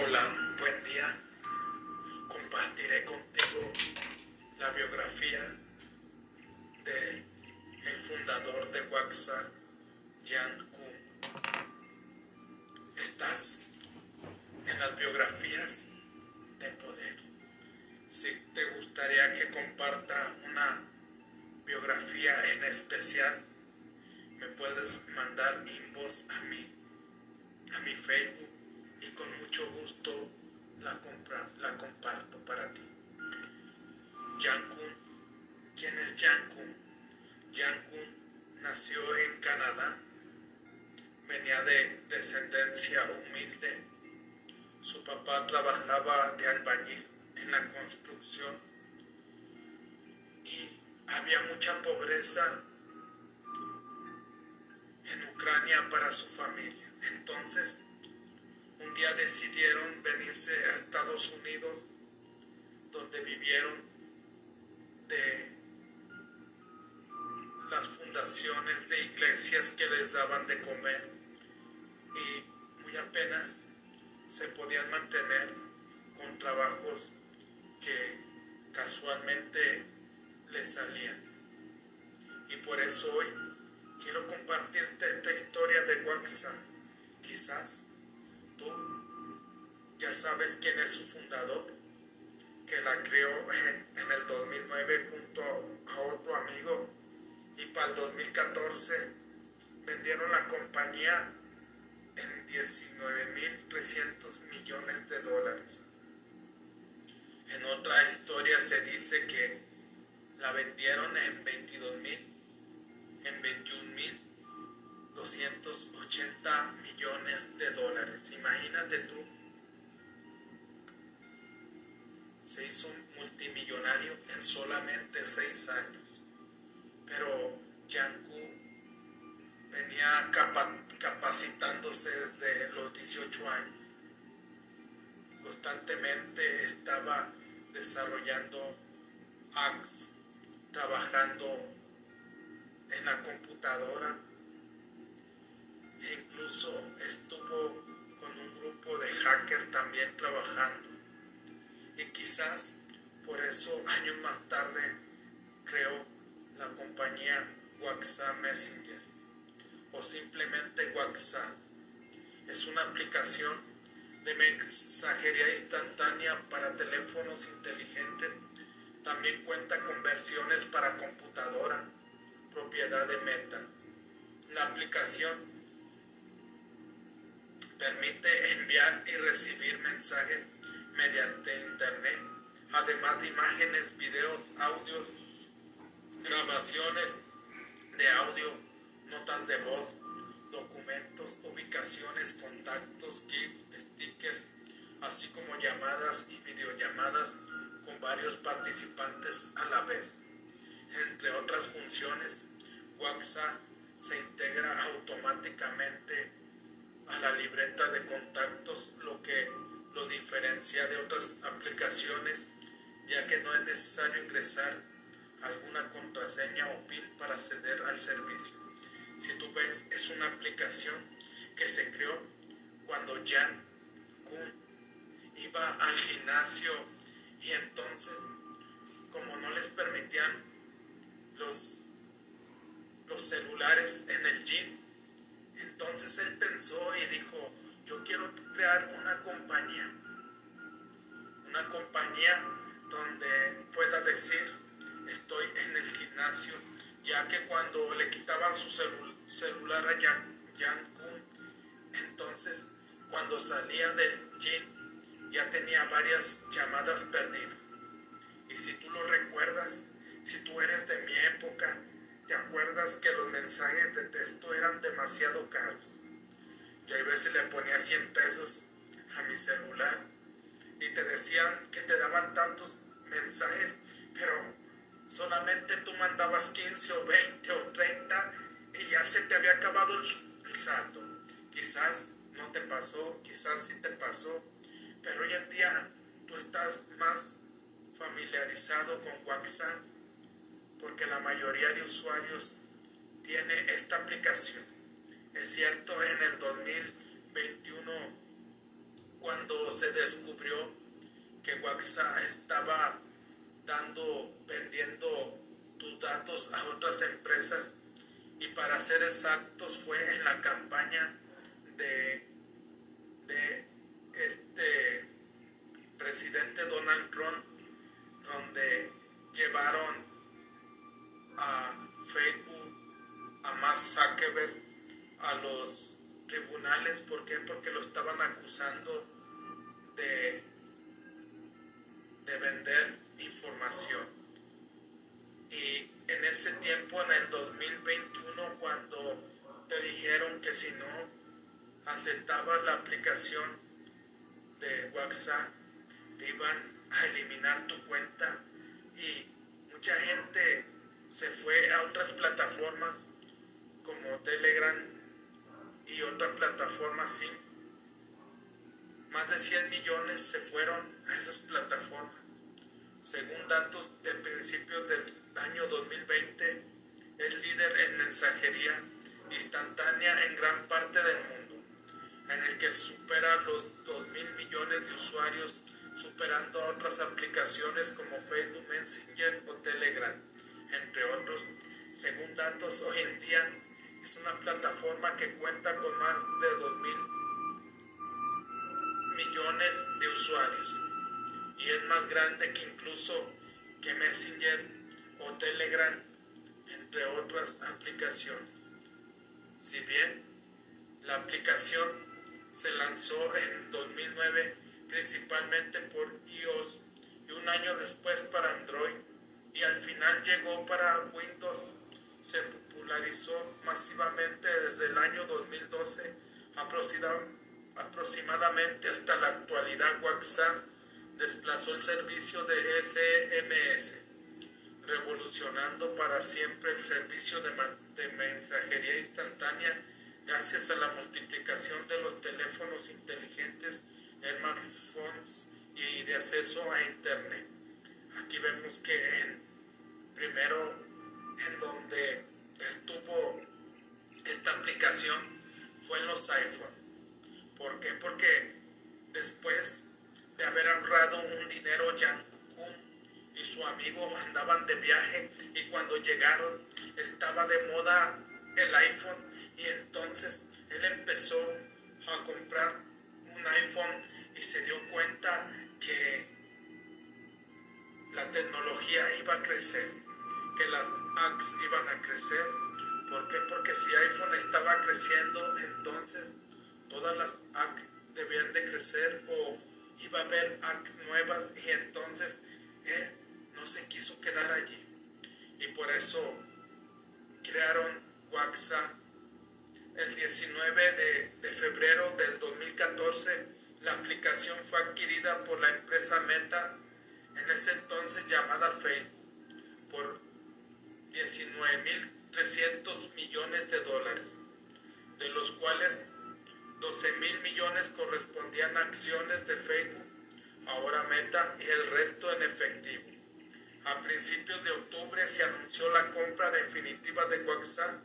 Hola, buen día. Compartiré contigo la biografía de el fundador de Waxa, Jan Kuhn. Estás en las biografías de poder. Si te gustaría que comparta una biografía en especial, me puedes mandar inbox a mí, a mi Facebook y con mucho gusto la, compra, la comparto para ti. Kun, ¿quién es Kun? Kun nació en Canadá, venía de descendencia humilde. Su papá trabajaba de albañil en la construcción y había mucha pobreza en Ucrania para su familia. Entonces, un día decidieron venirse a Estados Unidos, donde vivieron de las fundaciones de iglesias que les daban de comer y muy apenas se podían mantener con trabajos que casualmente les salían. Y por eso hoy quiero compartirte esta historia de Waxa. Quizás tú ya sabes quién es su fundador, que la creó en el 2009 junto a otro amigo y para el 2014 vendieron la compañía en 19.300 millones de dólares. En otra historia se dice que la vendieron en 22.000, en 21.000 280 millones de dólares. Imagínate tú. Se hizo multimillonario en solamente seis años. Pero Yanku venía capacitándose desde los 18 años. Constantemente estaba desarrollando apps, trabajando en la computadora incluso estuvo con un grupo de hackers también trabajando. Y quizás por eso años más tarde creó la compañía WhatsApp Messenger o simplemente WhatsApp. Es una aplicación de mensajería instantánea para teléfonos inteligentes. También cuenta con versiones para computadora, propiedad de Meta. La aplicación permite enviar y recibir mensajes mediante Internet, además de imágenes, videos, audios, grabaciones de audio, notas de voz, documentos, ubicaciones, contactos, GIFs, stickers, así como llamadas y videollamadas con varios participantes a la vez. Entre otras funciones, WhatsApp se integra automáticamente a la libreta de contactos, lo que lo diferencia de otras aplicaciones, ya que no es necesario ingresar alguna contraseña o PIN para acceder al servicio. Si tú ves, es una aplicación que se creó cuando Jan Kuhn iba al gimnasio y entonces, como no les permitían los, los celulares en el gym, entonces él pensó y dijo, yo quiero crear una compañía, una compañía donde pueda decir, estoy en el gimnasio, ya que cuando le quitaban su celular a Jan Kuhn, entonces cuando salía del gym ya tenía varias llamadas perdidas. Y si tú lo recuerdas, si tú eres de mi época, ¿Te acuerdas que los mensajes de texto eran demasiado caros? Yo a veces le ponía 100 pesos a mi celular y te decían que te daban tantos mensajes, pero solamente tú mandabas 15 o 20 o 30 y ya se te había acabado el, saldo. Quizás no te pasó, quizás sí te pasó, pero hoy en día tú estás más familiarizado con WhatsApp porque la mayoría de usuarios tiene esta aplicación. Es cierto, en el 2021, cuando se descubrió que WhatsApp estaba dando, vendiendo tus datos a otras empresas y para ser exactos fue en la campaña de, de este presidente Donald Trump donde llevaron a Facebook, a Mark Zuckerberg, a los tribunales. ¿Por qué? Porque lo estaban acusando de, de vender información. Y en ese tiempo, en el 2021, cuando te dijeron que si no aceptabas la aplicación de WhatsApp, te iban a eliminar tu cuenta y mucha gente se fue a otras plataformas como Telegram y otras plataformas sí. Más de 100 millones se fueron a esas plataformas. Según datos de principios del año 2020, es líder en mensajería instantánea en gran parte del mundo, en el que supera los 2 mil millones de usuarios superando otras aplicaciones como Facebook Messenger o Telegram, entre otros. Según datos, hoy en día es una plataforma que cuenta con más de 2 mil millones de usuarios y es más grande que incluso que Messenger o Telegram, entre otras aplicaciones. Si bien la aplicación se lanzó en 2009, principalmente por iOS y un año después para Android y al final llegó para Windows. Se popularizó masivamente desde el año 2012 aproximadamente hasta la actualidad. WhatsApp desplazó el servicio de SMS, revolucionando para siempre el servicio de, de mensajería instantánea gracias a la multiplicación de los teléfonos inteligentes smartphones y de acceso a internet. Aquí vemos que en, primero en donde estuvo esta aplicación fue en los iPhone. ¿Por qué? Porque después de haber ahorrado un dinero, Jan Kun y su amigo andaban de viaje y cuando llegaron estaba de moda el iPhone y entonces él empezó a comprar un iPhone y se dio cuenta que la tecnología iba a crecer, que las apps iban a crecer. ¿Por qué? Porque si iPhone estaba creciendo, entonces todas las apps debían de crecer o iba a haber apps nuevas y entonces él no se quiso quedar allí. Y por eso crearon WhatsApp el 19 de, de febrero del 2014 la aplicación fue adquirida por la empresa Meta, en ese entonces llamada Facebook, por 19.300 millones de dólares, de los cuales 12.000 millones correspondían a acciones de Facebook, ahora Meta, y el resto en efectivo. A principios de octubre se anunció la compra definitiva de WhatsApp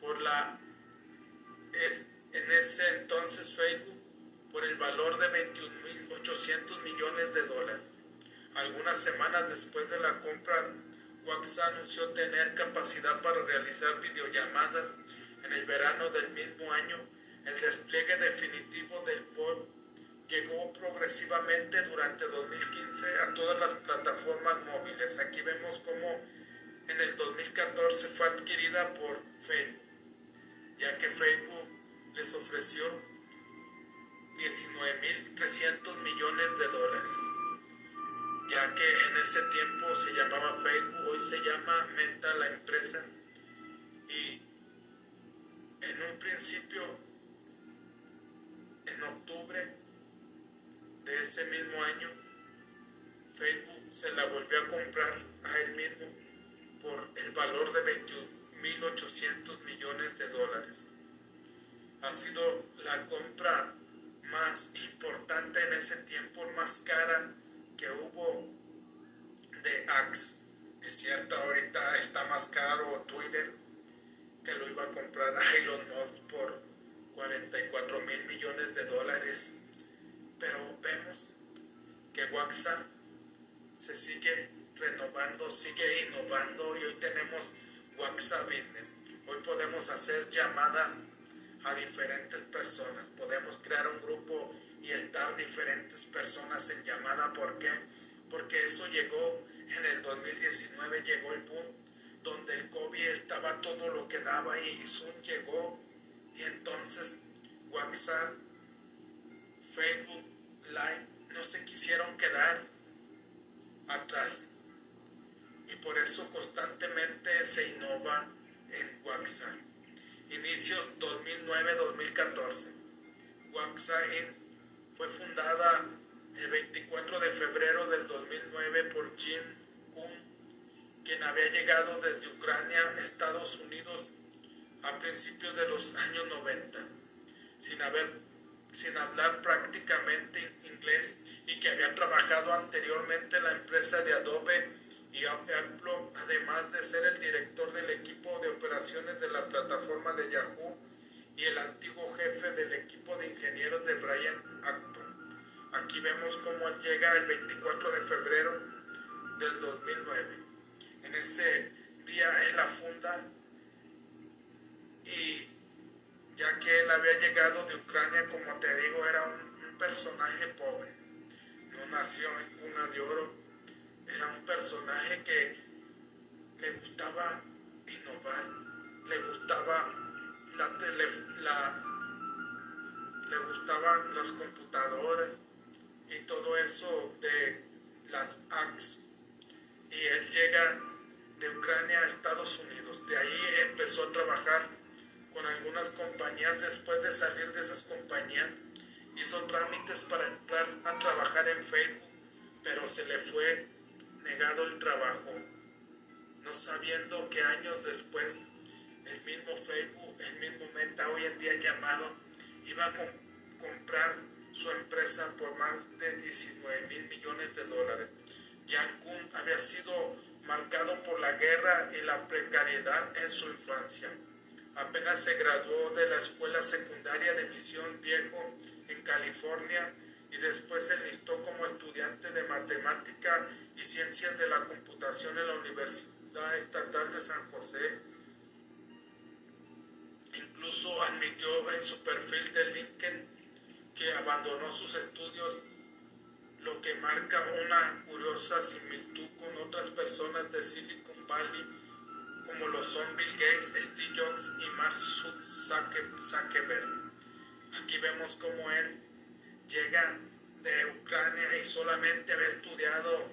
por la en ese entonces Facebook por el valor de 21.800 millones de dólares. Algunas semanas después de la compra, WhatsApp anunció tener capacidad para realizar videollamadas en el verano del mismo año. El despliegue definitivo del POD llegó progresivamente durante 2015 a todas las plataformas móviles. Aquí vemos cómo en el 2014 fue adquirida por Facebook, ya que Facebook les ofreció 19.300 millones de dólares, ya que en ese tiempo se llamaba Facebook, hoy se llama Meta la empresa, y en un principio, en octubre de ese mismo año, Facebook se la volvió a comprar a él mismo por el valor de 21.800 millones de dólares. Ha sido la compra más importante en ese tiempo, más cara que hubo de Axe. Es cierto, ahorita está más caro Twitter, que lo iba a comprar a Elon Musk por 44 mil millones de dólares. Pero vemos WhatsApp se sigue renovando, sigue innovando y hoy tenemos WhatsApp Business. Hoy podemos hacer llamadas a diferentes personas, podemos crear un grupo y estar diferentes personas en llamada. ¿Por qué? Porque eso llegó en el 2019, llegó el boom donde el COVID estaba todo lo que daba y Zoom llegó y entonces WhatsApp, Facebook Live no se quisieron quedar atrás y por eso constantemente se innova en WhatsApp. Inicios 2009-2014. WhatsApp fue fundada el 24 de febrero del 2009 por Jim Kuhn, quien había llegado desde Ucrania a Estados Unidos a principios de los años 90, sin, haber, sin hablar prácticamente inglés y que había trabajado anteriormente en la empresa de Adobe y Apple, además de ser el director del equipo de operaciones de la plataforma de Yahoo y el antiguo jefe del equipo de ingenieros de Brian Acton. Aquí vemos cómo él llega el 24 de febrero del 2009. En ese día él la funda y ya que él había llegado de Ucrania, como te digo, era un, personaje pobre. No nació en cuna de oro. Era un personaje que le gustaba innovar, le gustaba la, le gustaban los computadores y todo eso de las apps. Y él llega de Ucrania a Estados Unidos. De ahí empezó a trabajar con algunas compañías. Después de salir de esas compañías, hizo trámites para entrar a trabajar en Facebook, pero se le fue negado el trabajo, no sabiendo que años después el mismo Facebook, el mismo Meta, hoy en día llamado, iba a comprar su empresa por más de 19 mil millones de dólares. Kun había sido marcado por la guerra y la precariedad en su infancia. Apenas se graduó de la escuela secundaria de Misión Viejo en California y después se enlistó como estudiante de matemática y ciencias de la computación en la Universidad Estatal de San José. Incluso admitió en su perfil de LinkedIn que abandonó sus estudios, lo que marca una curiosa similitud con otras personas de Silicon Valley, como lo son Bill Gates, Steve Jobs y Mark Zuckerberg. Aquí vemos cómo él llega de Ucrania y solamente había estudiado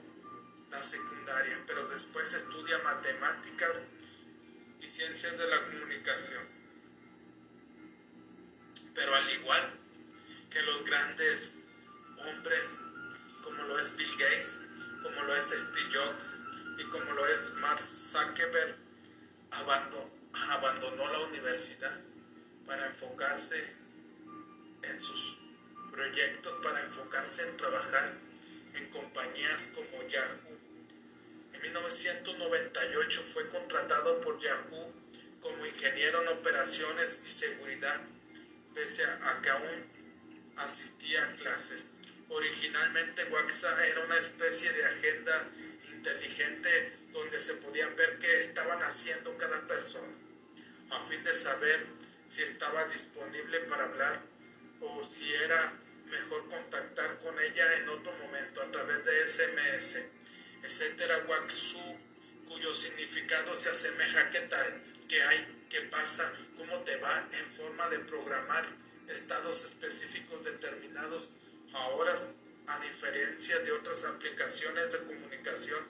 la secundaria, pero después estudia matemáticas y ciencias de la comunicación. Pero al igual que los grandes hombres, como lo es Bill Gates, como lo es Steve Jobs y como lo es Mark Zuckerberg, abandonó la universidad para enfocarse en sus proyectos, para enfocarse en trabajar en compañías como Yahoo. En 1998 fue contratado por Yahoo como ingeniero en operaciones y seguridad, pese a que aún asistía a clases. Originalmente WhatsApp era una especie de agenda inteligente donde se podían ver qué estaban haciendo cada persona, a fin de saber si estaba disponible para hablar o si era mejor contactar con ella en otro momento a través de SMS, etcétera, WhatsApp, cuyo significado se asemeja a qué tal, qué hay, qué pasa, cómo te va en forma de programar estados específicos determinados a horas, a diferencia de otras aplicaciones de comunicación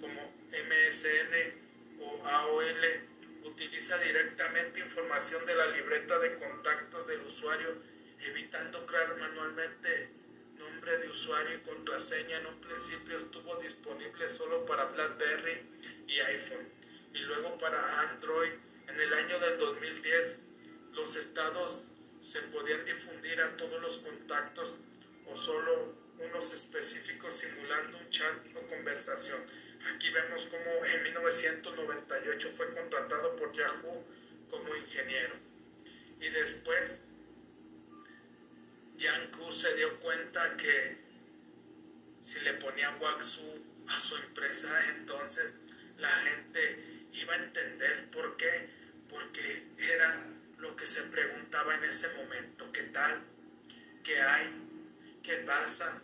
como MSN o AOL, utiliza directamente información de la libreta de contactos del usuario, evitando crear manualmente nombre de usuario y contraseña. En un principio estuvo disponible solo para BlackBerry y iPhone y luego para Android. En el año del 2010, los estados se podían difundir a todos los contactos o solo unos específicos simulando un chat o conversación. Aquí vemos cómo en 1998 fue contratado por Yahoo como ingeniero. Y después Yanku se dio cuenta que si le ponían Waxu a su empresa, entonces la gente iba a entender por qué, porque era lo que se preguntaba en ese momento, ¿qué tal? ¿Qué hay? ¿Qué pasa?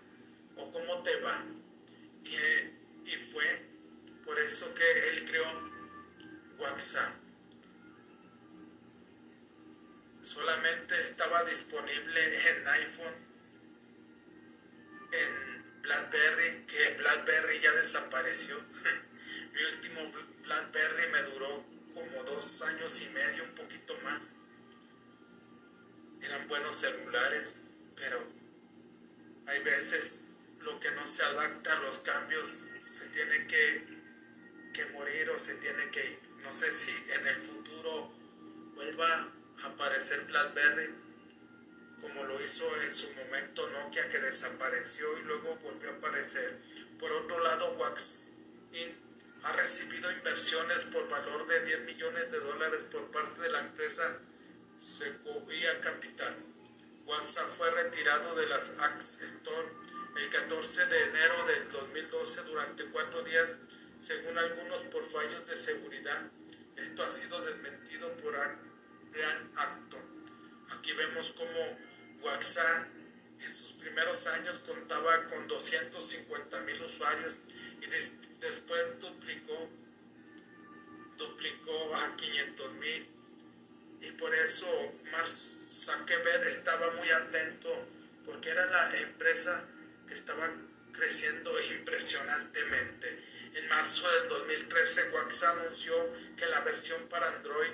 ¿O cómo te va? Y, fue por eso que él creó WhatsApp. Solamente estaba disponible en iPhone, en BlackBerry, que BlackBerry ya desapareció. Mi último BlackBerry me duró como dos años y medio, un poquito más. Eran buenos celulares, pero hay veces lo que no se adapta a los cambios se tiene que, que morir o se tiene que ir. No sé si en el futuro vuelva a aparecer BlackBerry como lo hizo en su momento Nokia que desapareció y luego volvió a aparecer. Por otro lado, Wax ha recibido inversiones por valor de 10 millones de dólares por parte de la empresa Sequoia Capital. WhatsApp fue retirado de las Axe Store el 14 de enero del 2012 durante cuatro días, según algunos por fallos de seguridad. Esto ha sido desmentido por Gran Acton. Aquí vemos cómo WhatsApp en sus primeros años contaba con 250 mil usuarios y después duplicó, duplicó a 500 mil. Y por eso Mark Zuckerberg estaba muy atento porque era la empresa que estaba creciendo impresionantemente. En marzo del 2013, WhatsApp anunció que la versión para Android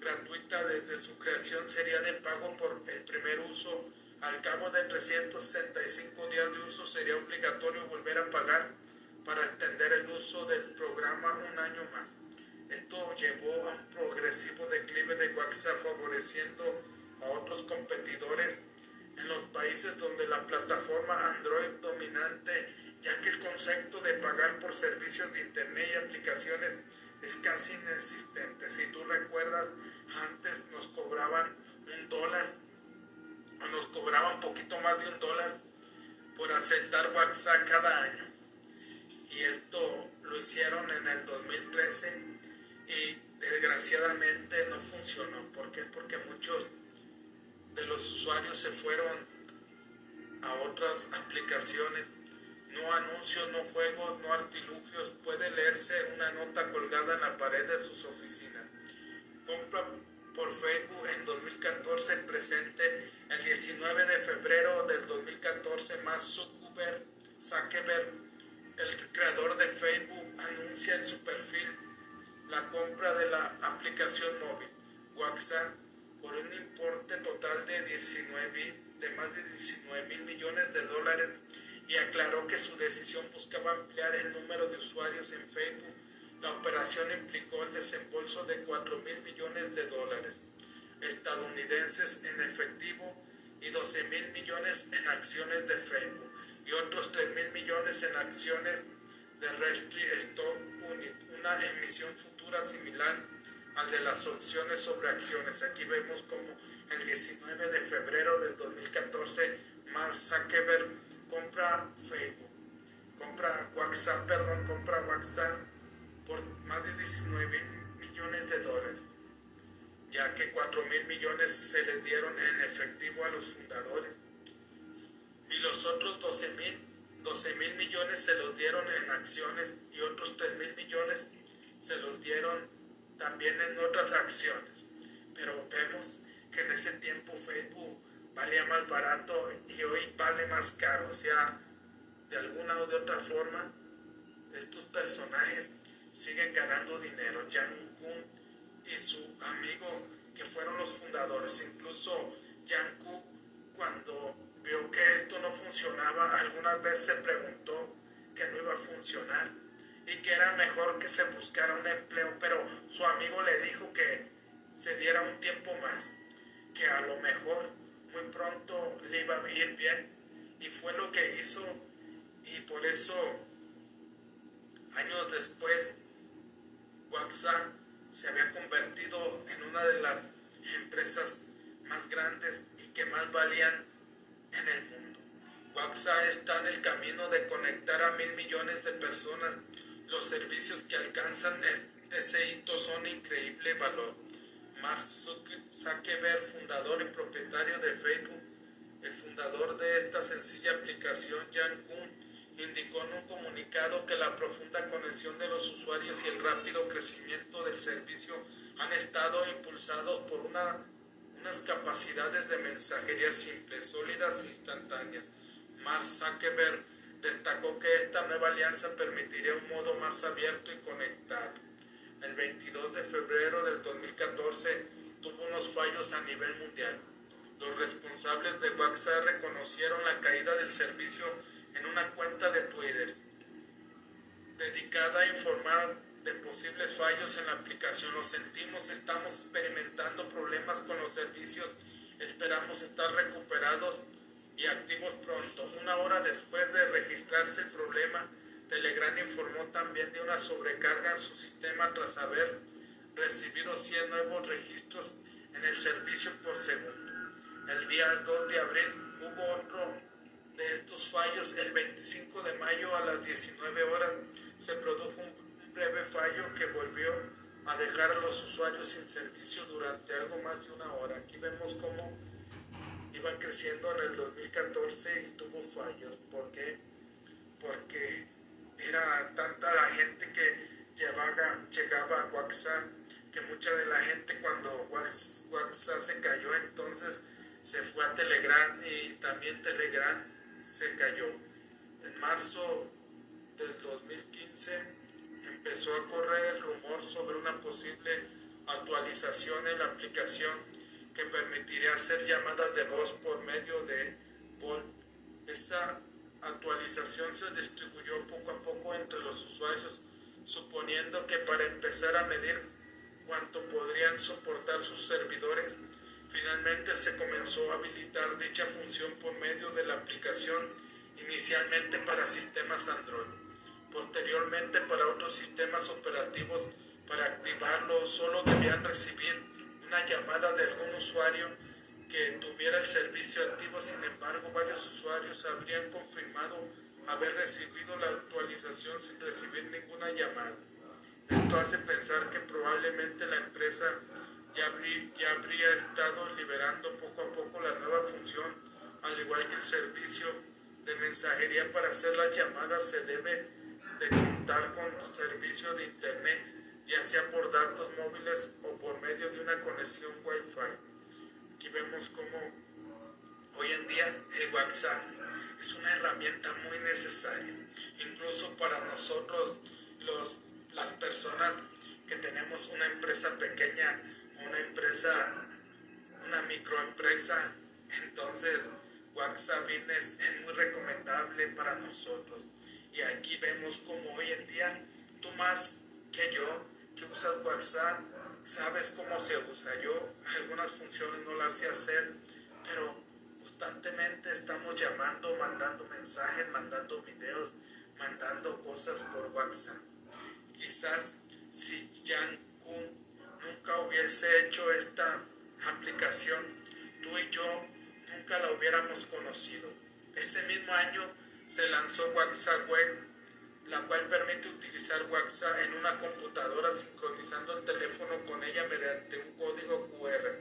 gratuita desde su creación sería de pago por el primer uso. Al cabo de 365 días de uso sería obligatorio volver a pagar para extender el uso del programa un año más. Esto llevó a un progresivo declive de WhatsApp favoreciendo a otros competidores en los países donde la plataforma Android dominante, ya que el concepto de pagar por servicios de Internet y aplicaciones es casi inexistente. Si tú recuerdas, antes nos cobraban un dólar, o nos cobraban un poquito más de un dólar por aceptar WhatsApp cada año. Y esto lo hicieron en el 2013 y desgraciadamente no funcionó. ¿Por qué? Porque muchos de los usuarios se fueron a otras aplicaciones. No anuncios, no juegos, no artilugios. Puede leerse una nota colgada en la pared de sus oficinas. Compra por Facebook en 2014 presente el 19 de febrero del 2014 más Zuckerberg, Zuckerberg, el creador de Facebook, anuncia en su perfil la compra de la aplicación móvil WhatsApp por un importe total de, 19, de más de 19 mil millones de dólares y aclaró que su decisión buscaba ampliar el número de usuarios en Facebook. La operación implicó el desembolso de 4 mil millones de dólares estadounidenses en efectivo y 12 mil millones en acciones de Facebook y otros 3 mil millones en acciones de Restri Stock Unit, una emisión futura similar al de las opciones sobre acciones. Aquí vemos como el 19 de febrero del 2014 Mark Zuckerberg compra Facebook, compra WhatsApp, perdón, compra WhatsApp por más de 19 millones de dólares, ya que 4 mil millones se les dieron en efectivo a los fundadores y los otros 12 mil 12 mil millones se los dieron en acciones y otros 3 mil millones se los dieron también en otras acciones. Pero vemos que en ese tiempo Facebook valía más barato y hoy vale más caro. O sea, de alguna o de otra forma, estos personajes siguen ganando dinero. Yang Kun y su amigo, que fueron los fundadores, incluso Yang Kun, cuando vio que esto no funcionaba, algunas veces se preguntó que no iba a funcionar y que era mejor que se buscara un empleo, pero su amigo le dijo que se diera un tiempo más, que a lo mejor muy pronto le iba a ir bien. Y fue lo que hizo y por eso años después WhatsApp se había convertido en una de las empresas más grandes y que más valían en el mundo. WhatsApp está en el camino de conectar a mil millones de personas. Los servicios que alcanzan ese hito son increíble valor. Mark Zuckerberg, fundador y propietario de Facebook, el fundador de esta sencilla aplicación, Jan Kuhn, indicó en un comunicado que la profunda conexión de los usuarios y el rápido crecimiento del servicio han estado impulsados por una, unas capacidades de mensajería simples, sólidas e instantáneas. Mark Zuckerberg destacó que esta nueva alianza permitiría un modo más abierto y conectado. El 22 de febrero del 2014 tuvo unos fallos a nivel mundial. Los responsables de WhatsApp reconocieron la caída del servicio en una cuenta de Twitter dedicada a informar de posibles fallos en la aplicación. Lo sentimos, estamos experimentando problemas con los servicios, esperamos estar recuperados y activos pronto. Una hora después de registrarse el problema, Telegram informó también de una sobrecarga en su sistema tras haber recibido 100 nuevos registros en el servicio por segundo. El día 2 de abril hubo otro de estos fallos. El 25 de mayo a las 19 horas se produjo un breve fallo que volvió a dejar a los usuarios sin servicio durante algo más de una hora. Aquí vemos cómo iba creciendo en el 2014 y tuvo fallos. ¿Por qué? Porque era tanta la gente que llevaba, llegaba a WhatsApp que mucha de la gente cuando WhatsApp se cayó entonces se fue a Telegram y también Telegram se cayó. En marzo del 2015 empezó a correr el rumor sobre una posible actualización en la aplicación que permitiría hacer llamadas de voz por medio de Volt. Esta actualización se distribuyó poco a poco entre los usuarios, suponiendo que para empezar a medir cuánto podrían soportar sus servidores, Finalmente se comenzó a habilitar dicha función por medio de la aplicación inicialmente para sistemas Android. Posteriormente para otros sistemas operativos para activarlo solo debían recibir una llamada de algún usuario que tuviera el servicio activo. Sin embargo, varios usuarios habrían confirmado haber recibido la actualización sin recibir ninguna llamada. Esto hace pensar que probablemente la empresa ya, habría estado liberando poco a poco la nueva función, al igual que el servicio de mensajería para hacer las llamadas se debe de contar con servicio de internet, ya sea por datos móviles o por medio de una conexión Wi-Fi. Aquí vemos cómo hoy en día el WhatsApp es una herramienta muy necesaria, incluso para nosotros los, las personas que tenemos una empresa pequeña una empresa, una microempresa, entonces WhatsApp es, es muy recomendable para nosotros. Y aquí vemos como hoy en día, tú más que yo, que usas WhatsApp, sabes cómo se usa. Yo algunas funciones no las sé hacer, pero constantemente estamos llamando, mandando mensajes, mandando videos, mandando cosas por WhatsApp. Quizás si Jan Kun nunca hubiese hecho esta aplicación, tú y yo nunca la hubiéramos conocido. Ese mismo año se lanzó WhatsApp Web, la cual permite utilizar WhatsApp en una computadora sincronizando el teléfono con ella mediante un código QR.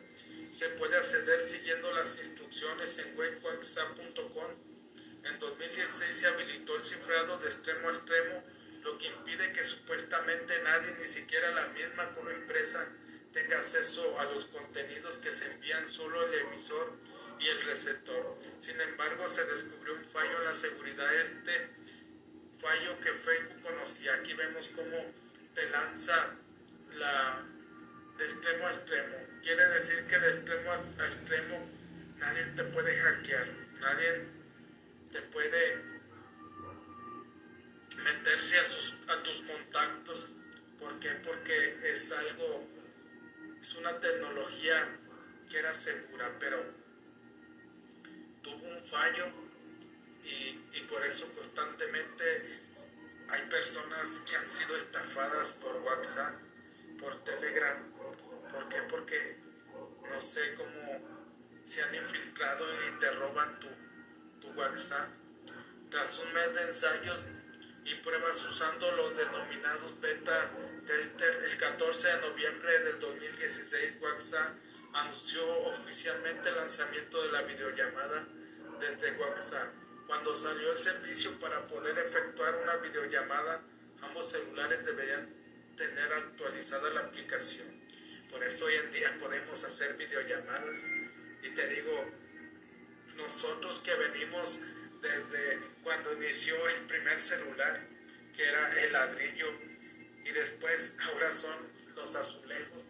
Se puede acceder siguiendo las instrucciones en webwhatsapp.com. En 2016 se habilitó el cifrado de extremo a extremo lo que impide que supuestamente nadie, ni siquiera la misma como empresa, tenga acceso a los contenidos que se envían solo el emisor y el receptor. Sin embargo, se descubrió un fallo en la seguridad. Este fallo que Facebook conocía. Aquí vemos cómo te lanza la de extremo a extremo. Quiere decir que de extremo a extremo nadie te puede hackear, nadie te puede meterse a, sus, a tus contactos. ¿Por qué? Porque es algo, es una tecnología que era segura, pero tuvo un fallo y, y por eso constantemente hay personas que han sido estafadas por WhatsApp, por Telegram. ¿Por qué? Porque no sé cómo se han infiltrado y te roban tu, tu WhatsApp, Tras un mes de ensayos y pruebas usando los denominados beta tester, el 14 de noviembre del 2016 WhatsApp anunció oficialmente el lanzamiento de la videollamada desde WhatsApp. Cuando salió el servicio para poder efectuar una videollamada, ambos celulares deberían tener actualizada la aplicación. Por eso hoy en día podemos hacer videollamadas. Y te digo, nosotros que venimos desde cuando inició el primer celular, que era el ladrillo, y después ahora son los azulejos.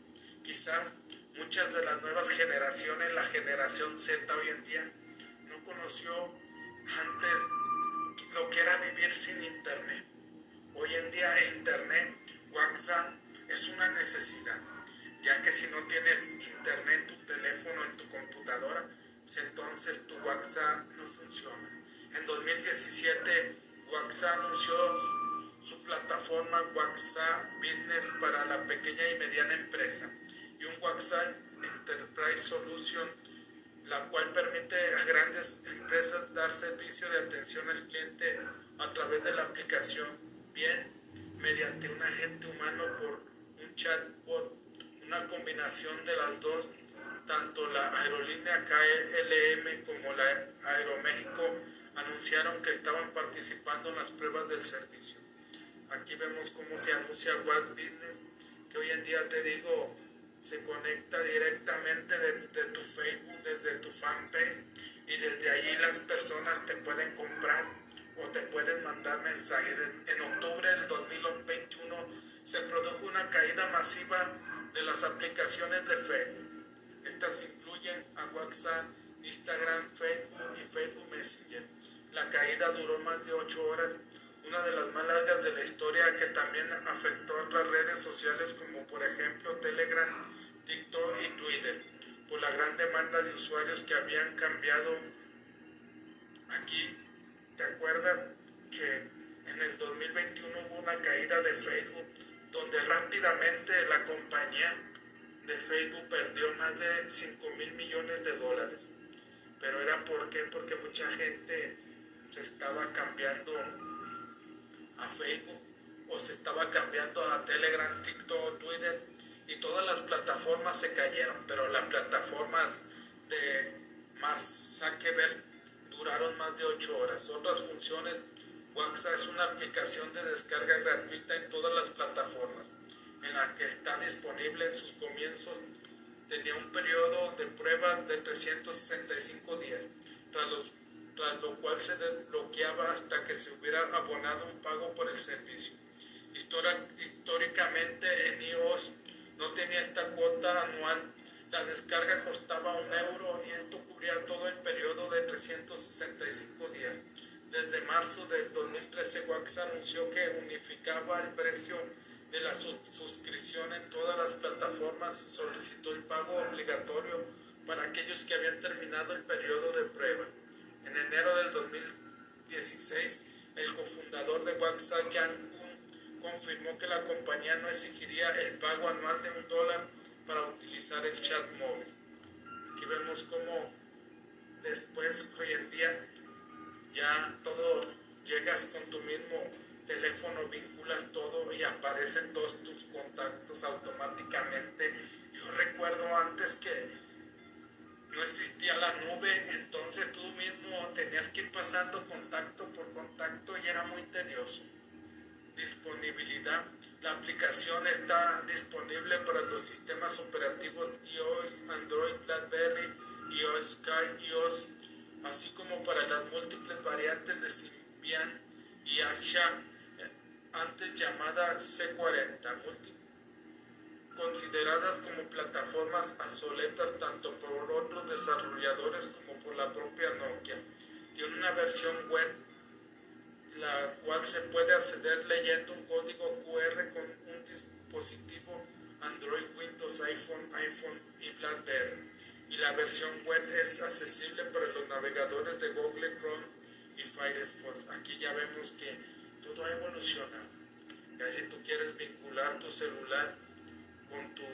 Quizás muchas de las nuevas generaciones, la generación Z hoy en día, no conoció antes lo que era vivir sin internet. Hoy en día internet, WhatsApp, es una necesidad, ya que si no tienes internet en tu teléfono, en tu computadora, pues entonces tu WhatsApp no funciona. En 2017, WhatsApp anunció su plataforma WhatsApp Business para la pequeña y mediana empresa y un WhatsApp Enterprise Solution, la cual permite a grandes empresas dar servicio de atención al cliente a través de la aplicación, bien mediante un agente humano por un chatbot, una combinación de las dos, tanto la aerolínea KLM como la Aeroméxico anunciaron que estaban participando en las pruebas del servicio. Aquí vemos cómo se anuncia WhatsApp Business, que hoy en día te digo, se conecta directamente de, tu Facebook, desde tu fanpage, y desde allí las personas te pueden comprar o te pueden mandar mensajes. En, octubre del 2021 se produjo una caída masiva de las aplicaciones de Facebook. Estas incluyen a WhatsApp, Instagram, Facebook y Facebook Messenger. La caída duró más de 8 horas una de las más largas de la historia que también afectó a otras redes sociales como por ejemplo Telegram, TikTok y Twitter, por la gran demanda de usuarios que habían cambiado. Aquí, ¿te acuerdas que en el 2021 hubo una caída de Facebook donde rápidamente la compañía de Facebook perdió más de 5 mil millones de dólares? Pero era por qué? Porque mucha gente se estaba cambiando Facebook o se estaba cambiando a Telegram, TikTok, Twitter y todas las plataformas se cayeron, pero las plataformas de Mark Zuckerberg duraron más de 8 horas. Otras funciones, WhatsApp es una aplicación de descarga gratuita en todas las plataformas, en la que está disponible en sus comienzos. Tenía un periodo de prueba de 365 días. Tras los tras lo cual se desbloqueaba hasta que se hubiera abonado un pago por el servicio. históricamente en iOS no tenía esta cuota anual, la descarga costaba un euro y esto cubría todo el periodo de 365 días. Desde marzo del 2013 Wax anunció que unificaba el precio de la suscripción en todas las plataformas y solicitó el pago obligatorio para aquellos que habían terminado el periodo de prueba. En enero del 2016, el cofundador de WhatsApp, Jan Kuhn, confirmó que la compañía no exigiría el pago anual de un dólar para utilizar el chat móvil. Aquí vemos cómo después, hoy en día, ya todo llegas con tu mismo teléfono, vinculas todo y aparecen todos tus contactos automáticamente. Yo recuerdo antes que no existía la nube, entonces tú mismo tenías que ir pasando contacto por contacto y era muy tedioso. Disponibilidad. La aplicación está disponible para los sistemas operativos iOS, Android, BlackBerry, iOS, Sky, iOS, así como para las múltiples variantes de Symbian y Asha, eh, antes llamada C40, consideradas como plataformas obsoletas tanto por otros desarrolladores como por la propia Nokia. Tiene una versión web la cual se puede acceder leyendo un código QR con un dispositivo Android, Windows, iPhone, iPhone y BlackBerry. Y la versión web es accesible para los navegadores de Google Chrome y Firefox. Aquí ya vemos que todo ha evolucionado. Ya si tú quieres vincular tu celular con, tu,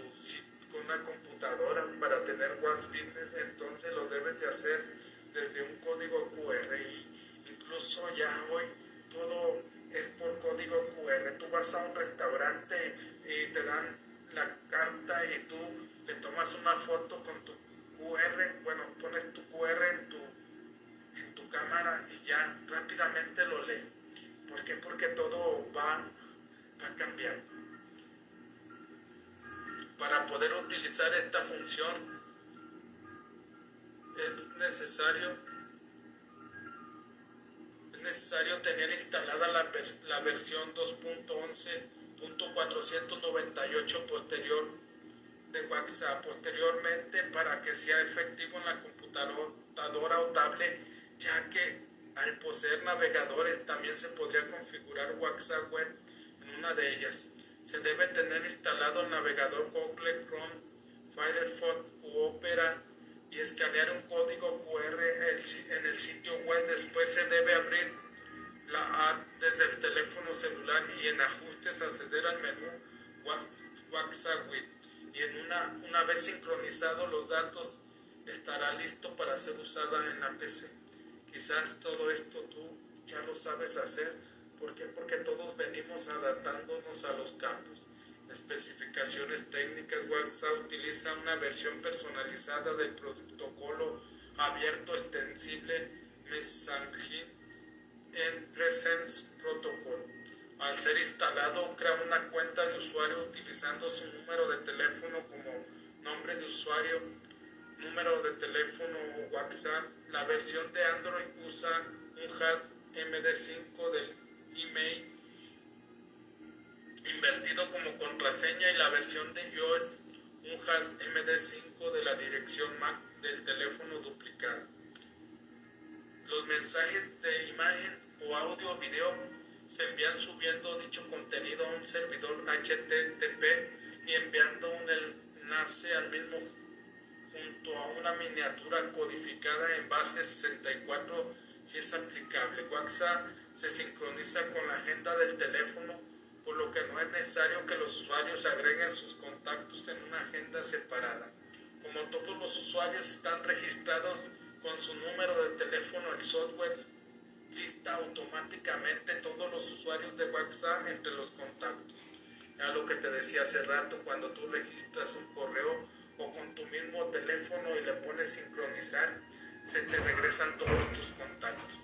con una computadora para tener WhatsApp Business, entonces lo debes de hacer desde un código QR. Y incluso ya hoy todo es por código QR. Tú vas a un restaurante y te dan la carta y tú le tomas una foto con tu QR, bueno, pones tu QR en tu, en tu cámara y ya rápidamente lo lee. ¿Por qué? Porque todo va, va cambiando. Para poder utilizar esta función es necesario es necesario tener instalada la, la versión 2.11.498 posterior de WhatsApp posteriormente para que sea efectivo en la computadora o tablet, ya que al poseer navegadores también se podría configurar WhatsApp Web en una de ellas. Se debe tener instalado el navegador Google Chrome, Firefox u Opera y escanear un código QR en el sitio web. Después se debe abrir la app desde el teléfono celular y en ajustes acceder al menú WhatsApp. Y en una, una vez sincronizados los datos estará listo para ser usada en la PC. Quizás todo esto tú ya lo sabes hacer. ¿Por qué? Porque todos venimos adaptándonos a los cambios especificaciones técnicas, WhatsApp utiliza una versión personalizada del protocolo abierto extensible Messaging en Presence Protocol. Al ser instalado, crea una cuenta de usuario utilizando su número de teléfono como nombre de usuario, número de teléfono o WhatsApp. La versión de Android usa un hash MD5 del email invertido como contraseña y la versión de iOS un hash MD5 de la dirección MAC del teléfono duplicado. Los mensajes de imagen o audio o video se envían subiendo dicho contenido a un servidor HTTP y enviando un enlace al mismo junto a una miniatura codificada en base 64 si es aplicable. WhatsApp se sincroniza con la agenda del teléfono por lo que no es necesario que los usuarios agreguen sus contactos en una agenda separada. Como todos los usuarios están registrados con su número de teléfono, el software lista automáticamente todos los usuarios de WhatsApp entre los contactos. Ya lo que te decía hace rato, cuando tú registras un correo o con tu mismo teléfono y le pones sincronizar, se te regresan todos tus contactos.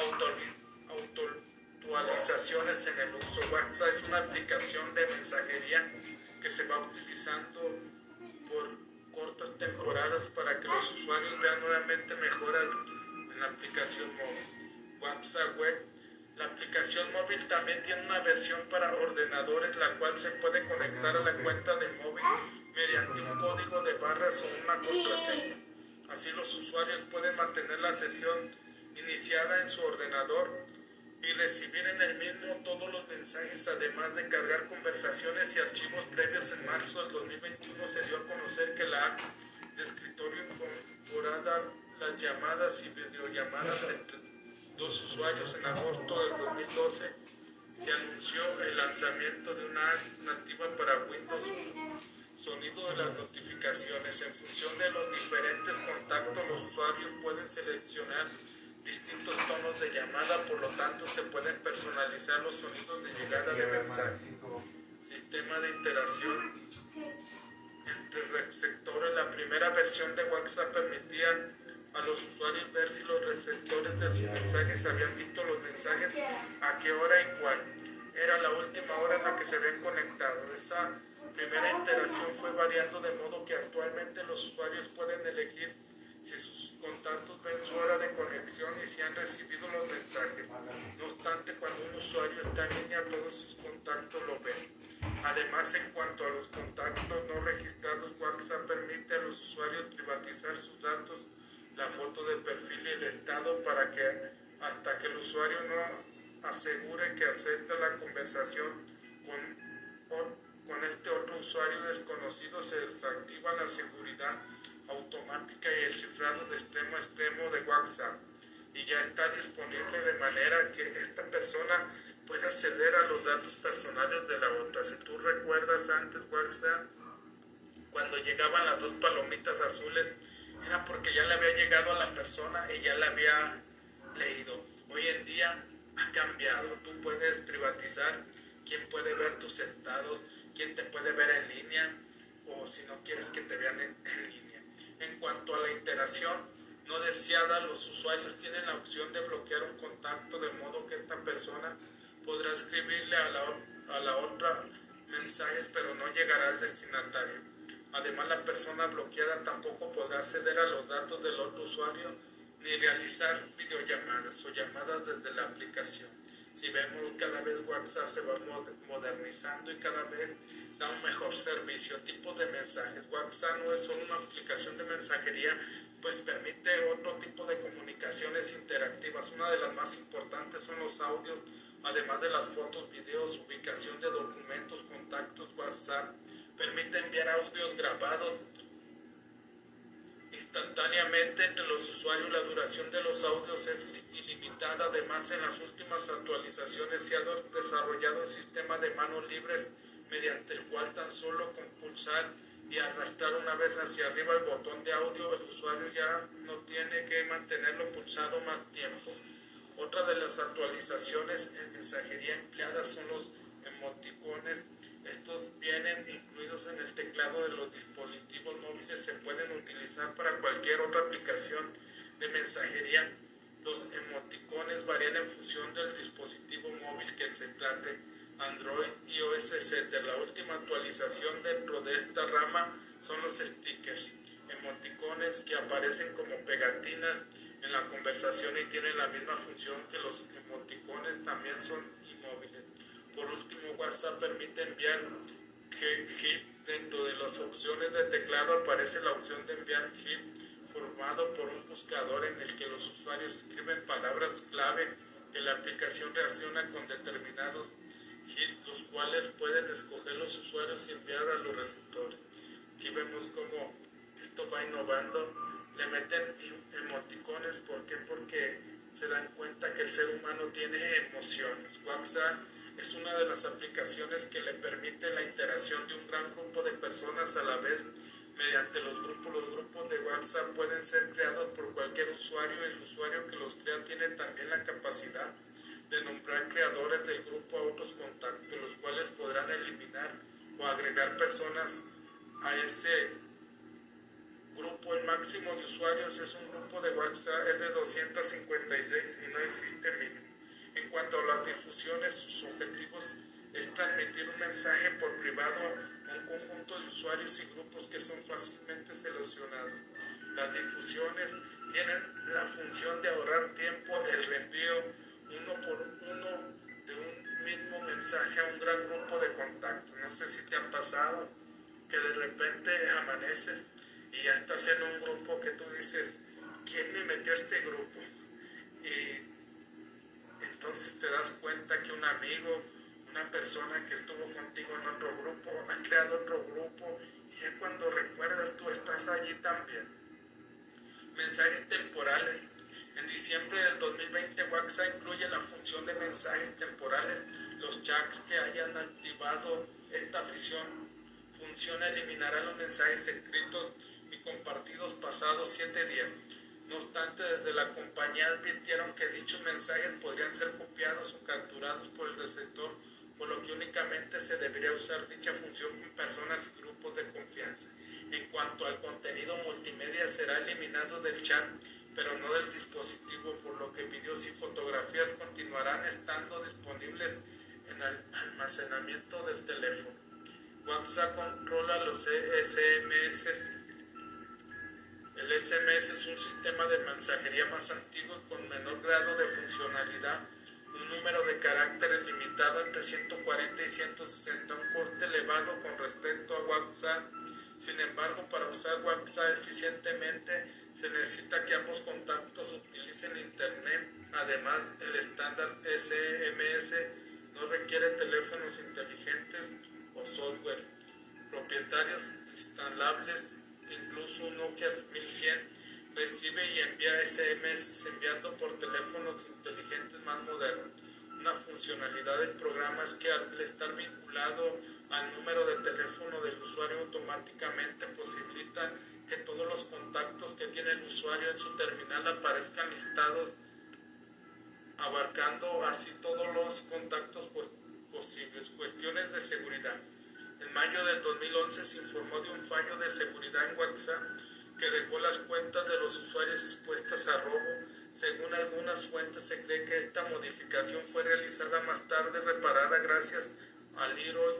Auto, auto, actualizaciones en el uso. WhatsApp es una aplicación de mensajería que se va utilizando por cortas temporadas para que los usuarios vean nuevamente mejoras en la aplicación móvil. WhatsApp Web. La aplicación móvil también tiene una versión para ordenadores, la cual se puede conectar a la cuenta de móvil mediante un código de barras o una contraseña. Así los usuarios pueden mantener la sesión iniciada en su ordenador y recibir en el mismo todos los mensajes, además de cargar conversaciones y archivos previos. En marzo del 2021 se dio a conocer que la app de escritorio incorporada las llamadas y videollamadas entre dos usuarios en agosto del 2012 se anunció el lanzamiento de una app nativa para Windows sonido de las notificaciones. En función de los diferentes contactos, los usuarios pueden seleccionar distintos tonos de llamada, por lo tanto se pueden personalizar los sonidos de llegada de mensaje. Sistema de interacción entre receptores. La primera versión de WhatsApp permitía a los usuarios ver si los receptores de sus mensajes habían visto los mensajes, a qué hora y cuál. Era la última hora en la que se habían conectado. Esa primera interacción fue variando de modo que actualmente los usuarios pueden elegir si sus contactos ven su hora de conexión y si han recibido los mensajes. No obstante, cuando un usuario está en línea, todos sus contactos lo ven. Además, en cuanto a los contactos no registrados, WhatsApp permite a los usuarios privatizar sus datos, la foto de perfil y el estado para que hasta que el usuario no asegure que acepta la conversación con, con este otro usuario desconocido, se desactiva la seguridad automática y el cifrado de extremo a extremo de WhatsApp y ya está disponible de manera que esta persona pueda acceder a los datos personales de la otra. Si tú recuerdas antes WhatsApp, cuando llegaban las dos palomitas azules, era porque ya le había llegado a la persona y ya la había leído. Hoy en día ha cambiado. Tú puedes privatizar quién puede ver tus estados, quién te puede ver en línea o si no quieres que te vean en, línea. En cuanto a la interacción no deseada, los usuarios tienen la opción de bloquear un contacto de modo que esta persona podrá escribirle a la, a la otra mensajes pero no llegará al destinatario. Además, la persona bloqueada tampoco podrá acceder a los datos del otro usuario ni realizar videollamadas o llamadas desde la aplicación. Si vemos cada vez WhatsApp se va modernizando y cada vez da un mejor servicio, tipo de mensajes. WhatsApp no es solo una aplicación de mensajería, pues permite otro tipo de comunicaciones interactivas. Una de las más importantes son los audios, además de las fotos, videos, ubicación de documentos, contactos, WhatsApp. Permite enviar audios grabados instantáneamente entre los usuarios. La duración de los audios es ilimitada. Además, en las últimas actualizaciones se ha desarrollado un sistema de manos libres mediante el cual tan solo con pulsar y arrastrar una vez hacia arriba el botón de audio, el usuario ya no tiene que mantenerlo pulsado más tiempo. Otra de las actualizaciones en mensajería empleadas son los emoticones estos vienen incluidos en el teclado de los dispositivos móviles, se pueden utilizar para cualquier otra aplicación de mensajería. Los emoticones varían en función del dispositivo móvil que se trate, Android, iOS, etc. La última actualización dentro de esta rama son los stickers, emoticones que aparecen como pegatinas en la conversación y tienen la misma función que los emoticones, también son inmóviles. Por último, WhatsApp permite enviar GIF. Dentro de las opciones de teclado aparece la opción de enviar GIF formado por un buscador en el que los usuarios escriben palabras clave que la aplicación reacciona con determinados GIF, los cuales pueden escoger los usuarios y enviar a los receptores. Aquí vemos cómo esto va innovando. Le meten emoticones, ¿por qué? Porque se dan cuenta que el ser humano tiene emociones. WhatsApp es una de las aplicaciones que le permite la interacción de un gran grupo de personas a la vez mediante los grupos. Los grupos de WhatsApp pueden ser creados por cualquier usuario el usuario que los crea tiene también la capacidad de nombrar creadores del grupo a otros contactos, los cuales podrán eliminar o agregar personas a ese grupo. El máximo de usuarios es un grupo de WhatsApp es de 256 y no existe mínimo. En cuanto a las difusiones, sus objetivos es transmitir un mensaje por privado conjunto de usuarios y grupos que son fácilmente seleccionados. Las difusiones tienen la función de ahorrar tiempo, el reenvío uno por uno de un mismo mensaje a un gran grupo de contactos. No sé si te ha pasado que de repente amaneces y ya estás en un grupo que tú dices, ¿quién me metió a este grupo? Y entonces te das cuenta que un amigo, una persona que estuvo contigo en otro grupo, ha creado otro grupo y es cuando recuerdas tú estás allí también. Mensajes temporales. En diciembre del 2020 WhatsApp incluye la función de mensajes temporales. Los chats que hayan activado esta función, función eliminará los mensajes escritos y compartidos pasados siete días. No obstante, desde la compañía advirtieron que dichos mensajes podrían ser copiados o capturados por el receptor, por lo que únicamente se debería usar dicha función con personas y grupos de confianza. En cuanto al contenido multimedia, será eliminado del chat, pero no del dispositivo, por lo que videos y fotografías continuarán estando disponibles en el almacenamiento del teléfono. WhatsApp controla los SMS el SMS es un sistema de mensajería más antiguo y con menor grado de funcionalidad, número de caracteres limitado entre 140 y 160, un coste elevado con respecto a WhatsApp. Sin embargo, para usar WhatsApp eficientemente se necesita que ambos contactos utilicen Internet. Además, el estándar SMS no requiere teléfonos inteligentes o software propietarios instalables incluso un Nokia 1100 recibe y envía SMS enviando por teléfonos inteligentes más modernos. Una funcionalidad del programa es que al estar vinculado al número de teléfono del usuario automáticamente posibilita que todos los contactos que tiene el usuario en su terminal aparezcan listados abarcando así todos los contactos pues, posibles. Cuestiones de seguridad. En mayo del 2011 se informó de un fallo de seguridad en WhatsApp que dejó las cuentas de los usuarios expuestas a robo. Según algunas fuentes se cree que esta modificación fue realizada más tarde reparada gracias a Leroy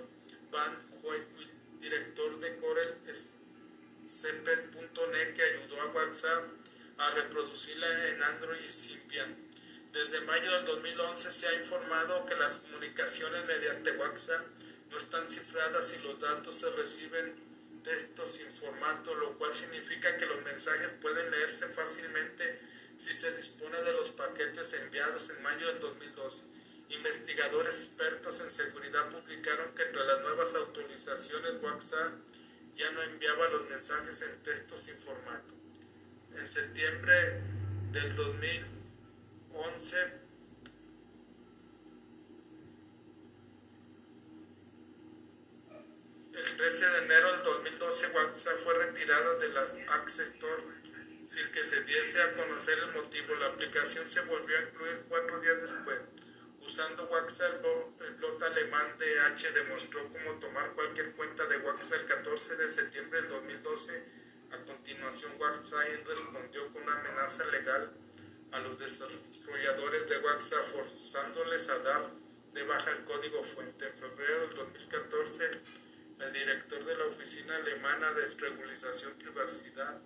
Van Hoyt, director de Corel que ayudó a WhatsApp a reproducirla en Android y Symbian. Desde mayo del 2011 se ha informado que las comunicaciones mediante WhatsApp no están cifradas y los datos se reciben textos sin formato, lo cual significa que los mensajes pueden leerse fácilmente si se dispone de los paquetes enviados en mayo del 2012. Investigadores expertos en seguridad publicaron que entre las nuevas autorizaciones WhatsApp ya no enviaba los mensajes en texto sin formato. En septiembre del 2011, el 13 de enero del 2012 WhatsApp fue retirada de las App Store sin que se diese a conocer el motivo. La aplicación se volvió a incluir cuatro días después. Usando WhatsApp, el blog alemán DH demostró cómo tomar cualquier cuenta de WhatsApp el 14 de septiembre del 2012. A continuación, WhatsApp respondió con una amenaza legal a los desarrolladores de WhatsApp, forzándoles a dar de baja el código fuente. En febrero del 2014, el director de la Oficina Alemana de Regularización Privacidad,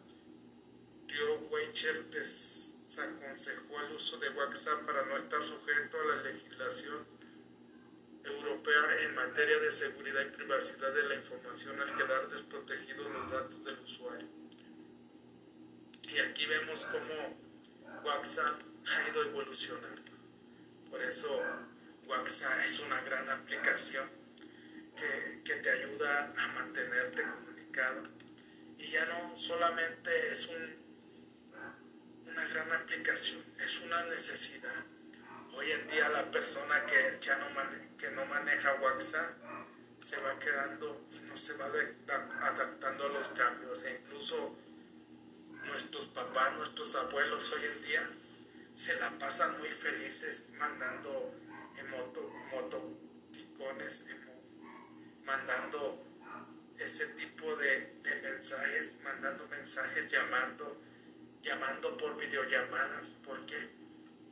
Rio Weicher, desaconsejó el uso de WhatsApp para no estar sujeto a la legislación europea en materia de seguridad y privacidad de la información al quedar desprotegidos los datos del usuario. Y aquí vemos cómo WhatsApp ha ido evolucionando. Por eso WhatsApp es una gran aplicación que, te ayuda a mantenerte comunicado. Y ya no solamente es un, una gran aplicación, es una necesidad. Hoy en día la persona que ya no, que no maneja WhatsApp se va quedando y no se va adaptando a los cambios. E incluso nuestros papás, nuestros abuelos hoy en día se la pasan muy felices mandando emoticones, mandando ese tipo de, mensajes, mandando mensajes, llamando, llamando por videollamadas. ¿Por qué?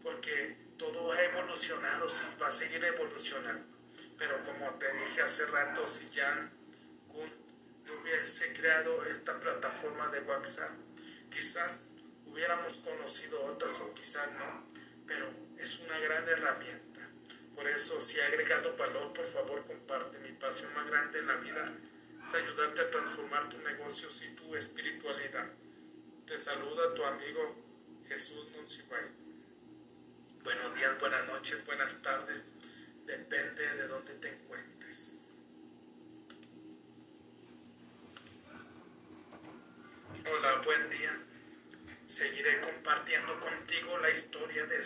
Porque todo ha evolucionado, sí, va a seguir evolucionando. Pero como te dije hace rato, si Jan Kun no hubiese creado esta plataforma de WhatsApp, quizás hubiéramos conocido otras o quizás no, pero es una gran herramienta. Por eso, si ha agregado valor, por favor comparte. Mi pasión más grande en la vida es ayudarte a transformar tu negocio y tu espiritualidad. Te saluda tu amigo Jesús Monsibay. Buenos días, buenas noches, buenas tardes. Depende de dónde te encuentres. Hola, buen día. Seguiré compartiendo contigo la historia de